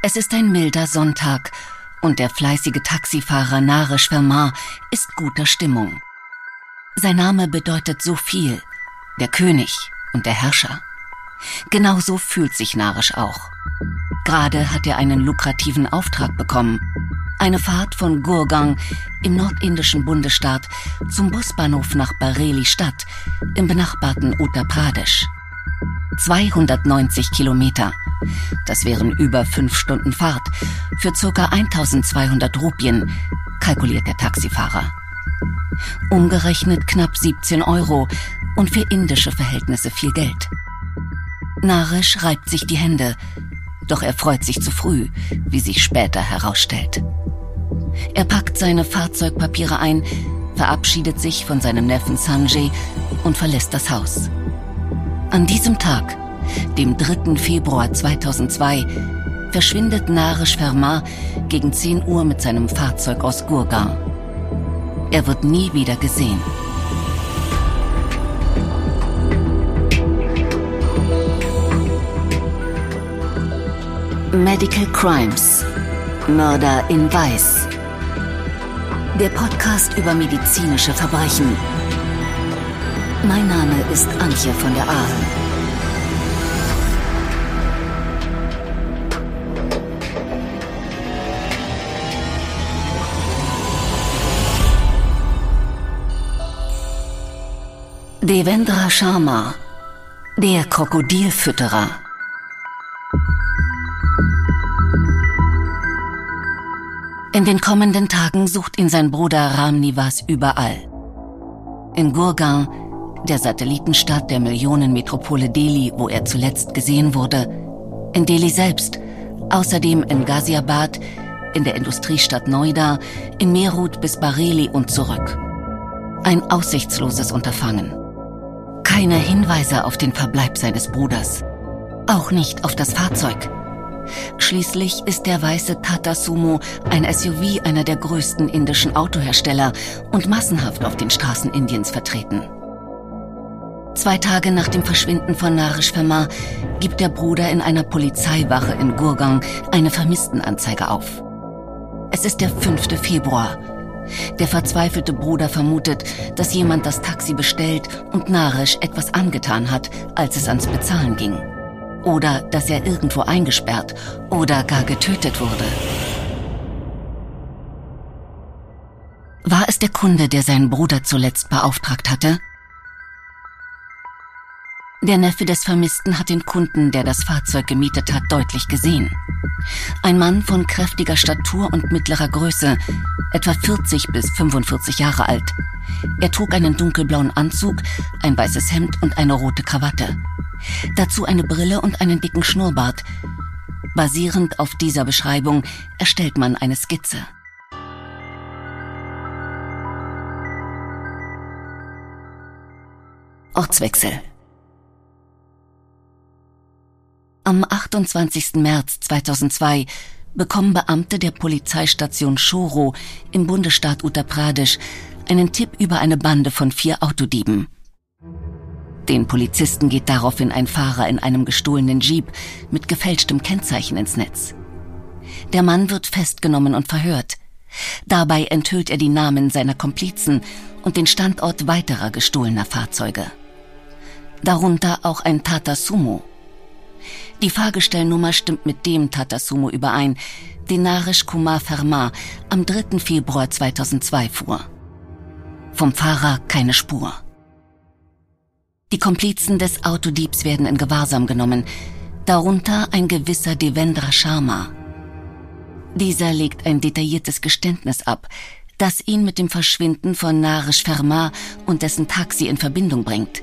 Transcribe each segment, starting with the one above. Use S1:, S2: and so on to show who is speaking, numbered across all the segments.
S1: Es ist ein milder Sonntag und der fleißige Taxifahrer Naresh Verma ist guter Stimmung. Sein Name bedeutet so viel, der König und der Herrscher. Genauso fühlt sich Naresh auch. Gerade hat er einen lukrativen Auftrag bekommen. Eine Fahrt von Gurgang im nordindischen Bundesstaat zum Busbahnhof nach Bareilly Stadt im benachbarten Uttar Pradesh. 290 Kilometer. Das wären über fünf Stunden Fahrt für ca. 1200 Rupien, kalkuliert der Taxifahrer. Umgerechnet knapp 17 Euro und für indische Verhältnisse viel Geld. Naresh reibt sich die Hände, doch er freut sich zu früh, wie sich später herausstellt. Er packt seine Fahrzeugpapiere ein, verabschiedet sich von seinem Neffen Sanjay und verlässt das Haus. An diesem Tag, dem 3. Februar 2002, verschwindet Naresh Verma gegen 10 Uhr mit seinem Fahrzeug aus Gurgaon. Er wird nie wieder gesehen. Medical Crimes. Mörder in Weiß. Der Podcast über medizinische Verbrechen. Mein Name ist Antje von der Aalen. Devendra Sharma, der Krokodilfütterer. In den kommenden Tagen sucht ihn sein Bruder Ram Nivas überall. In Gurgaon, der Satellitenstadt der Millionenmetropole Delhi, wo er zuletzt gesehen wurde, in Delhi selbst, außerdem in Ghaziabad, in der Industriestadt Noida, in Meerut bis Bareilly und zurück. Ein aussichtsloses Unterfangen. Keine Hinweise auf den Verbleib seines Bruders. Auch nicht auf das Fahrzeug. Schließlich ist der weiße Tata Sumo ein SUV einer der größten indischen Autohersteller und massenhaft auf den Straßen Indiens vertreten. Zwei Tage nach dem Verschwinden von Naresh Verma gibt der Bruder in einer Polizeiwache in Gurgaon eine Vermisstenanzeige auf. Es ist der 5. Februar. Der verzweifelte Bruder vermutet, dass jemand das Taxi bestellt und Naresh etwas angetan hat, als es ans Bezahlen ging oder dass er irgendwo eingesperrt oder gar getötet wurde. War es der Kunde, der seinen Bruder zuletzt beauftragt hatte? Der Neffe des Vermissten hat den Kunden, der das Fahrzeug gemietet hat, deutlich gesehen. Ein Mann von kräftiger Statur und mittlerer Größe, etwa 40 bis 45 Jahre alt. Er trug einen dunkelblauen Anzug, ein weißes Hemd und eine rote Krawatte. Dazu eine Brille und einen dicken Schnurrbart. Basierend auf dieser Beschreibung erstellt man eine Skizze. Ortswechsel. Am 28. März 2002 bekommen Beamte der Polizeistation Shoro im Bundesstaat Uttar Pradesh einen Tipp über eine Bande von vier Autodieben. Den Polizisten geht daraufhin ein Fahrer in einem gestohlenen Jeep mit gefälschtem Kennzeichen ins Netz. Der Mann wird festgenommen und verhört. Dabei enthüllt er die Namen seiner Komplizen und den Standort weiterer gestohlener Fahrzeuge. Darunter auch ein Tata Sumo. Die Fahrgestellnummer stimmt mit dem Tata Sumo überein, den Naresh Kumar Verma am 3. Februar 2002 fuhr. Vom Fahrer keine Spur. Die Komplizen des Autodiebs werden in Gewahrsam genommen, darunter ein gewisser Devendra Sharma. Dieser legt ein detailliertes Geständnis ab, das ihn mit dem Verschwinden von Naresh Verma und dessen Taxi in Verbindung bringt.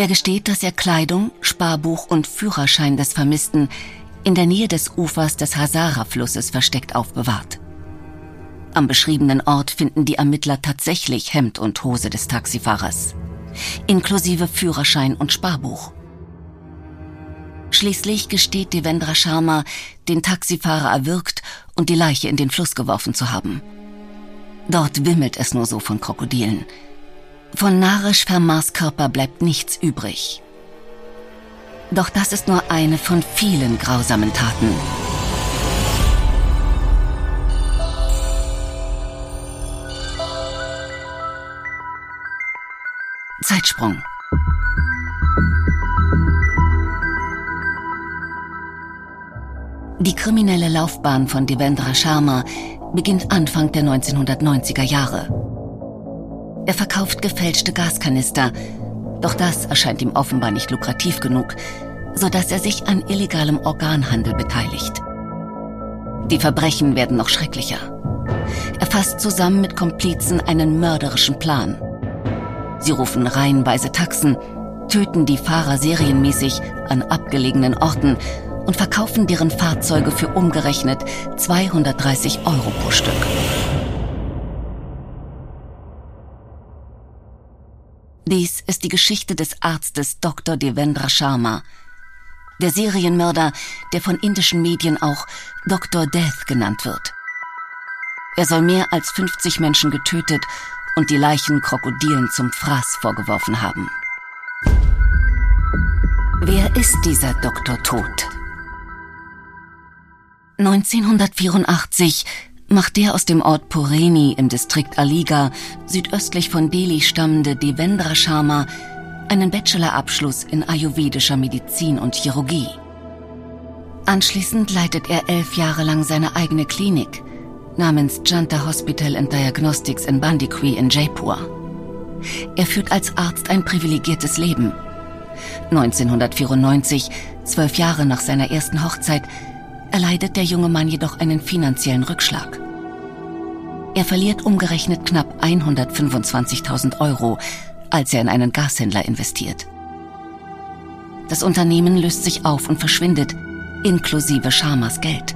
S1: Er gesteht, dass er Kleidung, Sparbuch und Führerschein des Vermissten in der Nähe des Ufers des Hazara-Flusses versteckt aufbewahrt. Am beschriebenen Ort finden die Ermittler tatsächlich Hemd und Hose des Taxifahrers inklusive Führerschein und Sparbuch. Schließlich gesteht Devendra Sharma, den Taxifahrer erwürgt und die Leiche in den Fluss geworfen zu haben. Dort wimmelt es nur so von Krokodilen. Von Naresh Vermas Körper bleibt nichts übrig. Doch das ist nur eine von vielen grausamen Taten. Zeitsprung. Die kriminelle Laufbahn von Devendra Sharma beginnt Anfang der 1990er Jahre. Er verkauft gefälschte Gaskanister, doch das erscheint ihm offenbar nicht lukrativ genug, sodass er sich an illegalem Organhandel beteiligt. Die Verbrechen werden noch schrecklicher. Er fasst zusammen mit Komplizen einen mörderischen Plan. Sie rufen reihenweise Taxen, töten die Fahrer serienmäßig an abgelegenen Orten und verkaufen deren Fahrzeuge für umgerechnet 230 Euro pro Stück. Dies ist die Geschichte des Arztes Dr. Devendra Sharma, der Serienmörder, der von indischen Medien auch Dr. Death genannt wird. Er soll mehr als 50 Menschen getötet und die Leichen Krokodilen zum Fraß vorgeworfen haben. Wer ist dieser Dr. Tod? 1984 macht der aus dem Ort Pureni im Distrikt Aligarh südöstlich von Delhi stammende Devendra Sharma einen Bachelorabschluss in ayurvedischer Medizin und Chirurgie. Anschließend leitet er elf Jahre lang seine eigene Klinik namens Janta Hospital and Diagnostics in Bandikwi in Jaipur. Er führt als Arzt ein privilegiertes Leben. 1994, zwölf Jahre nach seiner ersten Hochzeit, erleidet der junge Mann jedoch einen finanziellen Rückschlag. Er verliert umgerechnet knapp 125.000 Euro, als er in einen Gashändler investiert. Das Unternehmen löst sich auf und verschwindet, inklusive Sharmas Geld.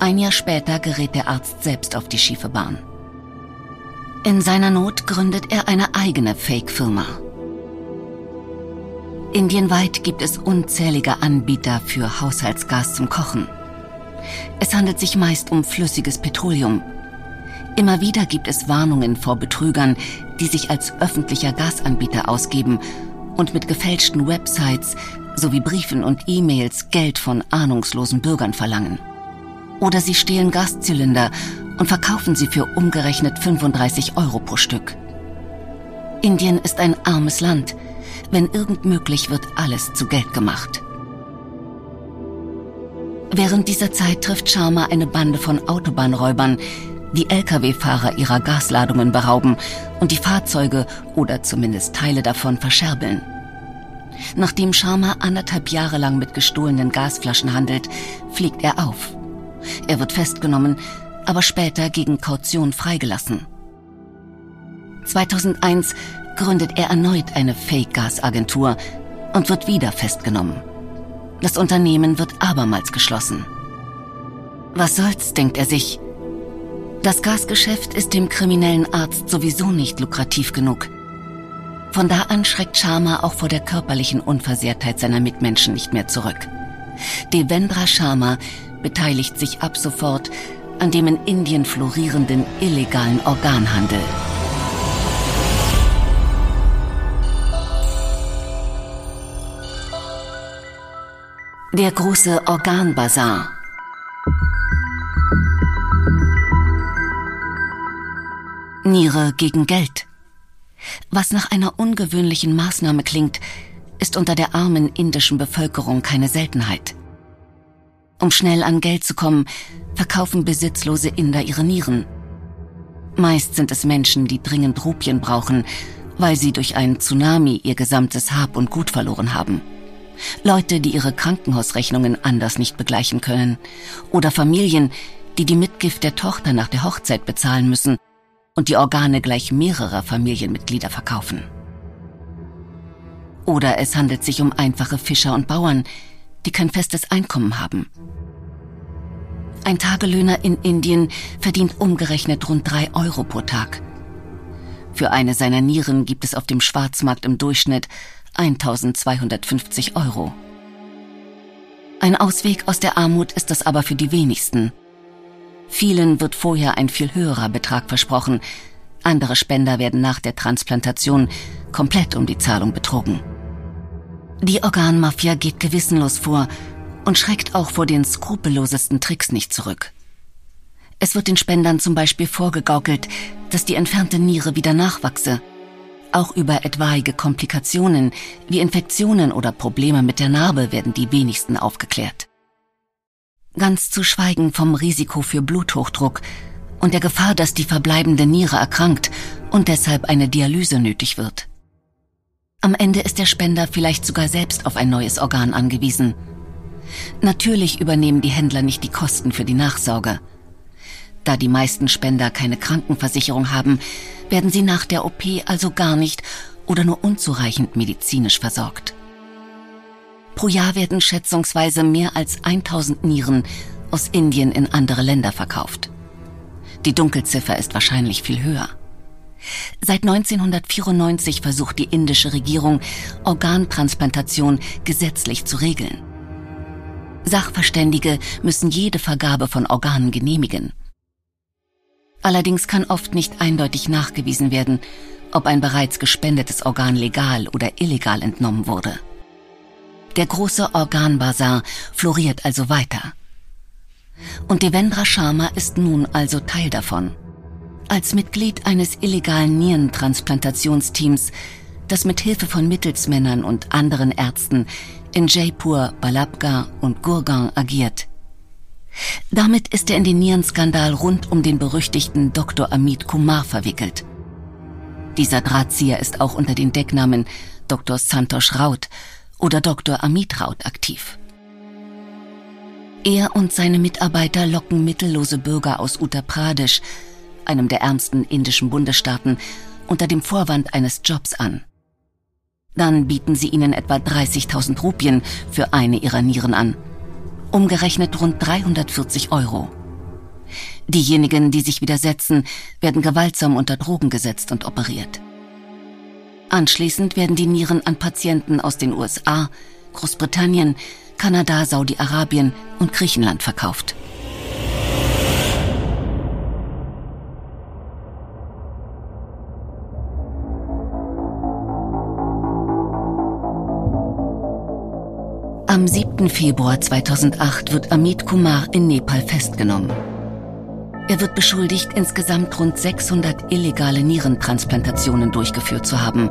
S1: Ein Jahr später gerät der Arzt selbst auf die schiefe Bahn. In seiner Not gründet er eine eigene Fake-Firma. Indienweit gibt es unzählige Anbieter für Haushaltsgas zum Kochen. Es handelt sich meist um flüssiges Petroleum. Immer wieder gibt es Warnungen vor Betrügern, die sich als öffentlicher Gasanbieter ausgeben und mit gefälschten Websites sowie Briefen und E-Mails Geld von ahnungslosen Bürgern verlangen. Oder sie stehlen Gaszylinder und verkaufen sie für umgerechnet 35 Euro pro Stück. Indien ist ein armes Land – wenn irgend möglich, wird alles zu Geld gemacht. Während dieser Zeit trifft Sharma eine Bande von Autobahnräubern, die Lkw-Fahrer ihrer Gasladungen berauben und die Fahrzeuge oder zumindest Teile davon verscherbeln. Nachdem Sharma anderthalb Jahre lang mit gestohlenen Gasflaschen handelt, fliegt er auf. Er wird festgenommen, aber später gegen Kaution freigelassen. 2001 gründet er erneut eine Fake-Gas-Agentur und wird wieder festgenommen. Das Unternehmen wird abermals geschlossen. Was soll's, denkt er sich. Das Gasgeschäft ist dem kriminellen Arzt sowieso nicht lukrativ genug. Von da an schreckt Sharma auch vor der körperlichen Unversehrtheit seiner Mitmenschen nicht mehr zurück. Devendra Sharma beteiligt sich ab sofort an dem in Indien florierenden illegalen Organhandel. Der große Organbazar. Niere gegen Geld. Was nach einer ungewöhnlichen Maßnahme klingt, ist unter der armen indischen Bevölkerung keine Seltenheit. Um schnell an Geld zu kommen, verkaufen besitzlose Inder ihre Nieren. Meist sind es Menschen, die dringend Rupien brauchen, weil sie durch einen Tsunami ihr gesamtes Hab und Gut verloren haben. Leute, die ihre Krankenhausrechnungen anders nicht begleichen können. Oder Familien, die die Mitgift der Tochter nach der Hochzeit bezahlen müssen und die Organe gleich mehrerer Familienmitglieder verkaufen. Oder es handelt sich um einfache Fischer und Bauern, die kein festes Einkommen haben. Ein Tagelöhner in Indien verdient umgerechnet rund drei Euro pro Tag. Für eine seiner Nieren gibt es auf dem Schwarzmarkt im Durchschnitt 1250 Euro. Ein Ausweg aus der Armut ist das aber für die wenigsten. Vielen wird vorher ein viel höherer Betrag versprochen, andere Spender werden nach der Transplantation komplett um die Zahlung betrogen. Die Organmafia geht gewissenlos vor und schreckt auch vor den skrupellosesten Tricks nicht zurück. Es wird den Spendern zum Beispiel vorgegaukelt, dass die entfernte Niere wieder nachwachse. Auch über etwaige Komplikationen wie Infektionen oder Probleme mit der Narbe werden die wenigsten aufgeklärt. Ganz zu schweigen vom Risiko für Bluthochdruck und der Gefahr, dass die verbleibende Niere erkrankt und deshalb eine Dialyse nötig wird. Am Ende ist der Spender vielleicht sogar selbst auf ein neues Organ angewiesen. Natürlich übernehmen die Händler nicht die Kosten für die Nachsorge. Da die meisten Spender keine Krankenversicherung haben, werden sie nach der OP also gar nicht oder nur unzureichend medizinisch versorgt. Pro Jahr werden schätzungsweise mehr als 1000 Nieren aus Indien in andere Länder verkauft. Die Dunkelziffer ist wahrscheinlich viel höher. Seit 1994 versucht die indische Regierung, Organtransplantation gesetzlich zu regeln. Sachverständige müssen jede Vergabe von Organen genehmigen. Allerdings kann oft nicht eindeutig nachgewiesen werden, ob ein bereits gespendetes Organ legal oder illegal entnommen wurde. Der große Organbazar floriert also weiter. Und Devendra Sharma ist nun also Teil davon. Als Mitglied eines illegalen Nierentransplantationsteams, das mit Hilfe von Mittelsmännern und anderen Ärzten in Jaipur, Balabga und Gurgaon agiert, damit ist er in den Nierenskandal rund um den berüchtigten Dr. Amit Kumar verwickelt. Dieser Drahtzieher ist auch unter den Decknamen Dr. Santosh Raut oder Dr. Amit Raut aktiv. Er und seine Mitarbeiter locken mittellose Bürger aus Uttar Pradesh, einem der ärmsten indischen Bundesstaaten, unter dem Vorwand eines Jobs an. Dann bieten sie ihnen etwa 30.000 Rupien für eine ihrer Nieren an – umgerechnet rund 340 Euro. Diejenigen, die sich widersetzen, werden gewaltsam unter Drogen gesetzt und operiert. Anschließend werden die Nieren an Patienten aus den USA, Großbritannien, Kanada, Saudi-Arabien und Griechenland verkauft. Am 7. Februar 2008 wird Amit Kumar in Nepal festgenommen. Er wird beschuldigt, insgesamt rund 600 illegale Nierentransplantationen durchgeführt zu haben.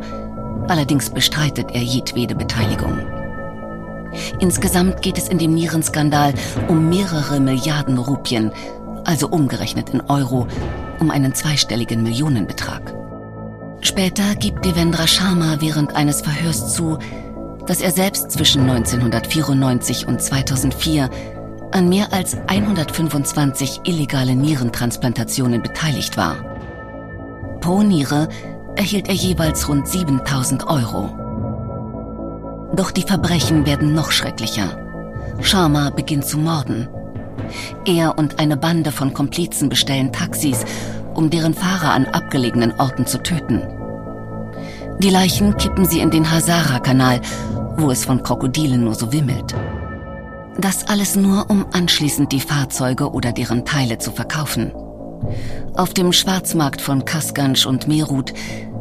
S1: Allerdings bestreitet er jedwede Beteiligung. Insgesamt geht es in dem Nierenskandal um mehrere Milliarden Rupien, also umgerechnet in Euro, um einen zweistelligen Millionenbetrag. Später gibt Devendra Sharma während eines Verhörs zu, dass er selbst zwischen 1994 und 2004 an mehr als 125 illegale Nierentransplantationen beteiligt war. Pro Niere erhielt er jeweils rund 7000 Euro. Doch die Verbrechen werden noch schrecklicher. Sharma beginnt zu morden. Er und eine Bande von Komplizen bestellen Taxis, um deren Fahrer an abgelegenen Orten zu töten. Die Leichen kippen sie in den Hazara-Kanal wo es von Krokodilen nur so wimmelt. Das alles nur, um anschließend die Fahrzeuge oder deren Teile zu verkaufen. Auf dem Schwarzmarkt von Kasganj und Meerut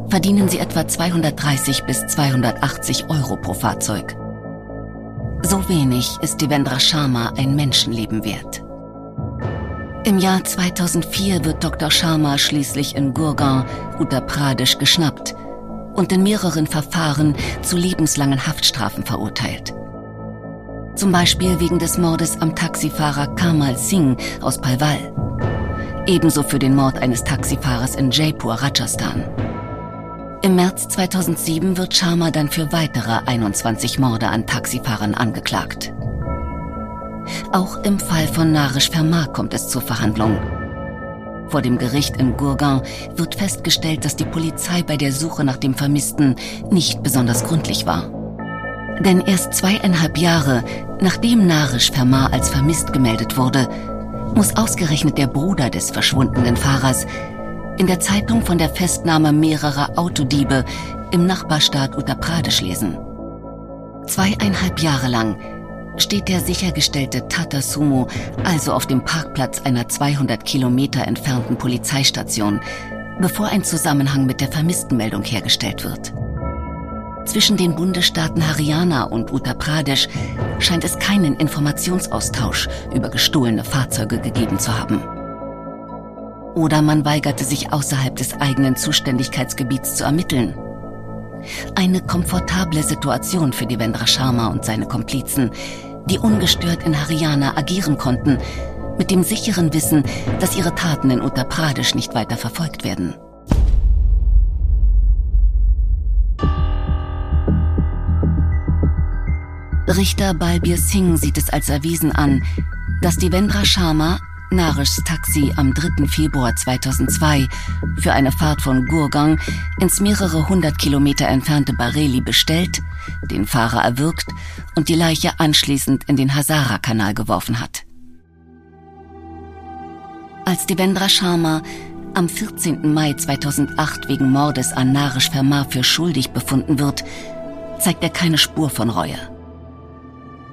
S1: verdienen sie etwa 230 bis 280 Euro pro Fahrzeug. So wenig ist Devendra Sharma ein Menschenleben wert. Im Jahr 2004 wird Dr. Sharma schließlich in Gurgaon, Uttar Pradesh, geschnappt – und in mehreren Verfahren zu lebenslangen Haftstrafen verurteilt. Zum Beispiel wegen des Mordes am Taxifahrer Kamal Singh aus Palwal. Ebenso für den Mord eines Taxifahrers in Jaipur, Rajasthan. Im März 2007 wird Sharma dann für weitere 21 Morde an Taxifahrern angeklagt. Auch im Fall von Narish Verma kommt es zur Verhandlung. Vor dem Gericht in Gurgaon wird festgestellt, dass die Polizei bei der Suche nach dem Vermissten nicht besonders gründlich war. Denn erst zweieinhalb Jahre nachdem Narish Fermar als vermisst gemeldet wurde, muss ausgerechnet der Bruder des verschwundenen Fahrers in der Zeitung von der Festnahme mehrerer Autodiebe im Nachbarstaat Uttar Pradesh lesen. Zweieinhalb Jahre lang steht der sichergestellte Tata Sumo also auf dem Parkplatz einer 200 Kilometer entfernten Polizeistation, bevor ein Zusammenhang mit der Vermisstenmeldung hergestellt wird. Zwischen den Bundesstaaten Haryana und Uttar Pradesh scheint es keinen Informationsaustausch über gestohlene Fahrzeuge gegeben zu haben. Oder man weigerte sich außerhalb des eigenen Zuständigkeitsgebiets zu ermitteln. Eine komfortable Situation für Devendra Sharma und seine Komplizen, die ungestört in Haryana agieren konnten, mit dem sicheren Wissen, dass ihre Taten in Uttar Pradesh nicht weiter verfolgt werden. Richter Balbir Singh sieht es als erwiesen an, dass Devendra Sharma Narishs Taxi am 3. Februar 2002 für eine Fahrt von Gurgang ins mehrere hundert Kilometer entfernte Bareilly bestellt, den Fahrer erwürgt und die Leiche anschließend in den Hazara-Kanal geworfen hat. Als Devendra Sharma am 14. Mai 2008 wegen Mordes an Narish Verma für schuldig befunden wird, zeigt er keine Spur von Reue.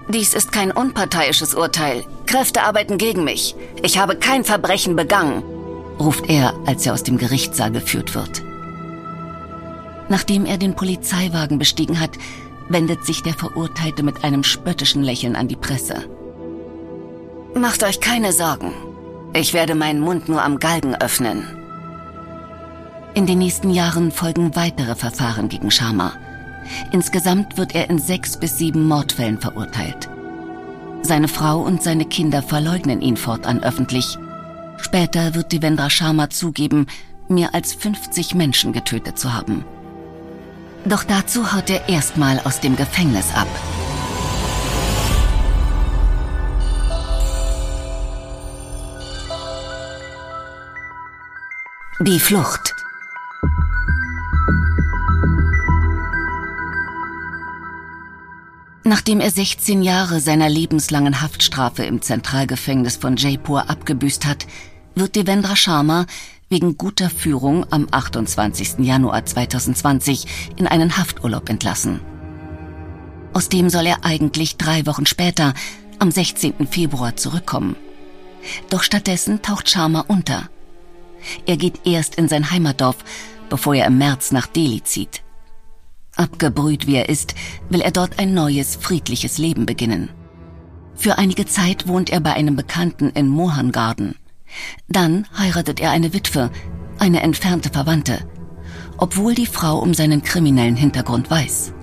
S1: Dies ist kein unparteiisches Urteil. Kräfte arbeiten gegen mich. Ich habe kein Verbrechen begangen, ruft er, als er aus dem Gerichtssaal geführt wird. Nachdem er den Polizeiwagen bestiegen hat, wendet sich der Verurteilte mit einem spöttischen Lächeln an die Presse. Macht euch keine Sorgen. Ich werde meinen Mund nur am Galgen öffnen. In den nächsten Jahren folgen weitere Verfahren gegen Sharma. Insgesamt wird er in sechs bis sieben Mordfällen verurteilt. Seine Frau und seine Kinder verleugnen ihn fortan öffentlich. Später wird Devendra Sharma zugeben, mehr als 50 Menschen getötet zu haben. Doch dazu haut er erstmal aus dem Gefängnis ab. Die Flucht. Nachdem er 16 Jahre seiner lebenslangen Haftstrafe im Zentralgefängnis von Jaipur abgebüßt hat, wird Devendra Sharma wegen guter Führung am 28. Januar 2020 in einen Hafturlaub entlassen. Aus dem soll er eigentlich drei Wochen später, am 16. Februar, zurückkommen. Doch stattdessen taucht Sharma unter. Er geht erst in sein Heimatdorf, bevor er im März nach Delhi zieht. Abgebrüht wie er ist, will er dort ein neues, friedliches Leben beginnen. Für einige Zeit wohnt er bei einem Bekannten in Mohan Garden. Dann heiratet er eine Witwe, eine entfernte Verwandte, obwohl die Frau um seinen kriminellen Hintergrund weiß.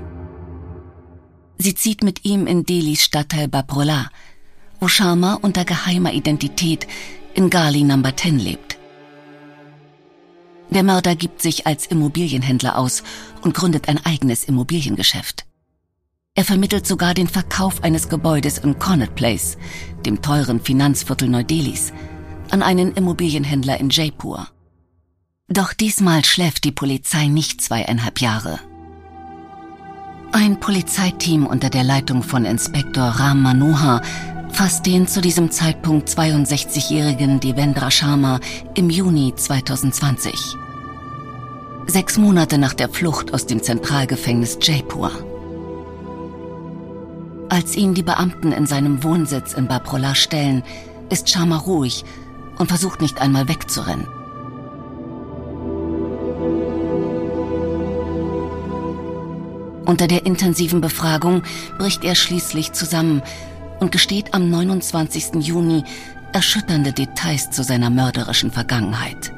S1: Sie zieht mit ihm in Delis Stadtteil Baprola, wo Sharma unter geheimer Identität in Gali Number 10 lebt. Der Mörder gibt sich als Immobilienhändler aus und gründet ein eigenes Immobiliengeschäft. Er vermittelt sogar den Verkauf eines Gebäudes in Connaught Place, dem teuren Finanzviertel Neu-Delhis, an einen Immobilienhändler in Jaipur. Doch diesmal schläft die Polizei nicht zweieinhalb Jahre. Ein Polizeiteam unter der Leitung von Inspektor Ram Manohar fasst den zu diesem Zeitpunkt 62-jährigen Devendra Sharma im Juni 2020 sechs Monate nach der Flucht aus dem Zentralgefängnis Jaipur. Als ihn die Beamten in seinem Wohnsitz in Baprola stellen, ist Sharma ruhig und versucht nicht einmal wegzurennen. Unter der intensiven Befragung bricht er schließlich zusammen und gesteht am 29. Juni erschütternde Details zu seiner mörderischen Vergangenheit.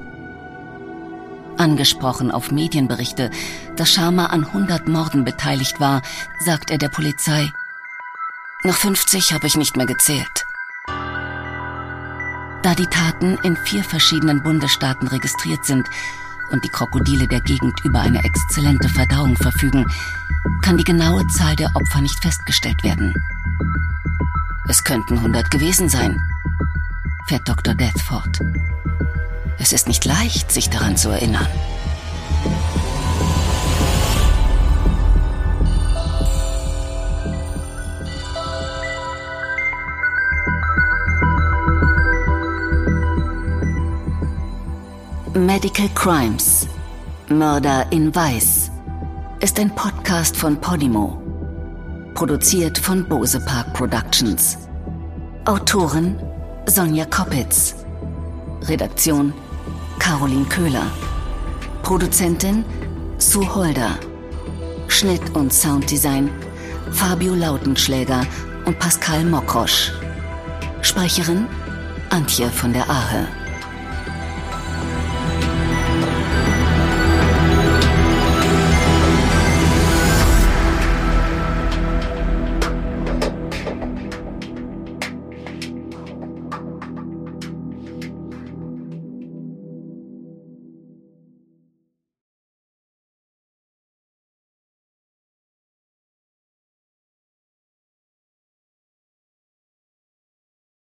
S1: Angesprochen auf Medienberichte, dass Sharma an 100 Morden beteiligt war, sagt er der Polizei. Nach 50 habe ich nicht mehr gezählt. Da die Taten in vier verschiedenen Bundesstaaten registriert sind und die Krokodile der Gegend über eine exzellente Verdauung verfügen, kann die genaue Zahl der Opfer nicht festgestellt werden. Es könnten 100 gewesen sein, fährt Dr. Death fort. Es ist nicht leicht, sich daran zu erinnern. Medical Crimes Mörder in Weiß ist ein Podcast von Podimo. Produziert von Bose Park Productions. Autorin Sonja Koppitz. Redaktion Caroline Köhler. Produzentin Sue Holder. Schnitt und Sounddesign Fabio Lautenschläger und Pascal Mokrosch. Sprecherin Antje von der Ahe.